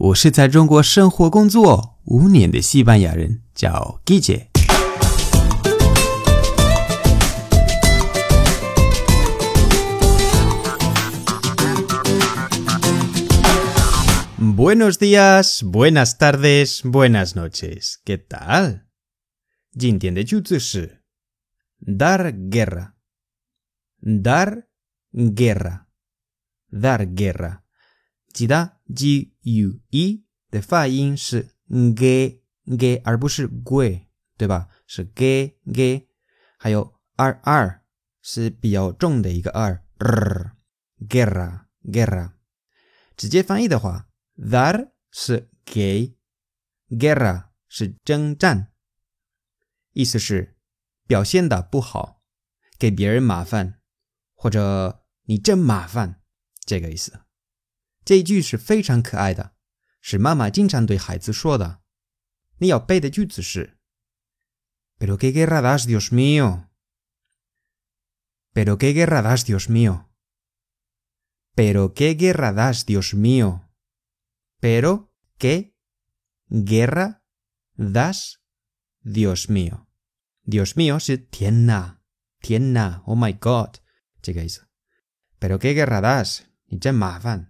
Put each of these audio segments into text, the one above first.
我是在中国生活工作五年的西班牙人，叫 Guille。Buenos días, buenas tardes, buenas noches. ¿Qué tal? 今天的句子是 dar guerra, dar guerra, dar guerra。记得 g U e 的发音是 ge g，而不是 gu，对吧？是 ge g，还有 r r 是比较重的一个 r，guerra guerra。直接翻译的话，dar 是给，guerra 是征战，意思是表现的不好，给别人麻烦，或者你真麻烦，这个意思。这一句是非常可爱的，是妈妈经常对孩子说的。你要背的句子是：Pero qué guerra das, Dios mío. Pero qué guerra das, Dios mío. Pero qué guerra das, Dios mío. Pero qué guerra das, Dios mío. Dios mío 是天哪，天哪，Oh my God，这个意思。Pero qué guerra das，你真麻烦。 ”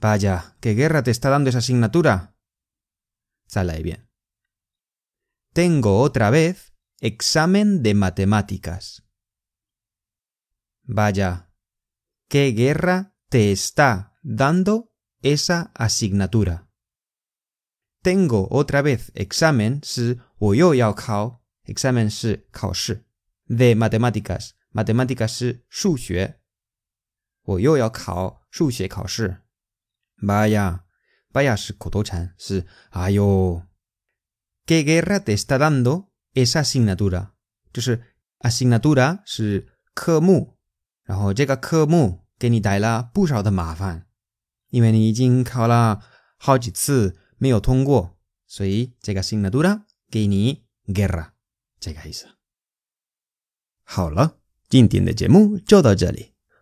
Vaya, qué guerra te está dando esa asignatura. Sale bien. Tengo otra vez examen de matemáticas. Vaya, qué guerra te está dando esa asignatura. Tengo otra vez examen, de matemáticas, matemáticas. 考试 Vaya, vaya 是口头禅，是哎呦，¿Qué guerra te está dando esa asignatura？就是 asignatura 是科目，然后这个科目给你带了不少的麻烦，因为你已经考了好几次没有通过，所以这个 asignatura 给你 guerra 这个意思。好了，今天的节目就到这里。